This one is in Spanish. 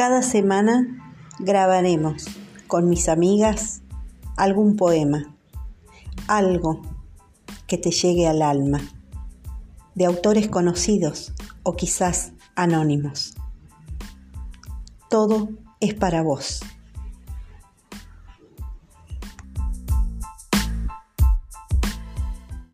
Cada semana grabaremos con mis amigas algún poema, algo que te llegue al alma, de autores conocidos o quizás anónimos. Todo es para vos.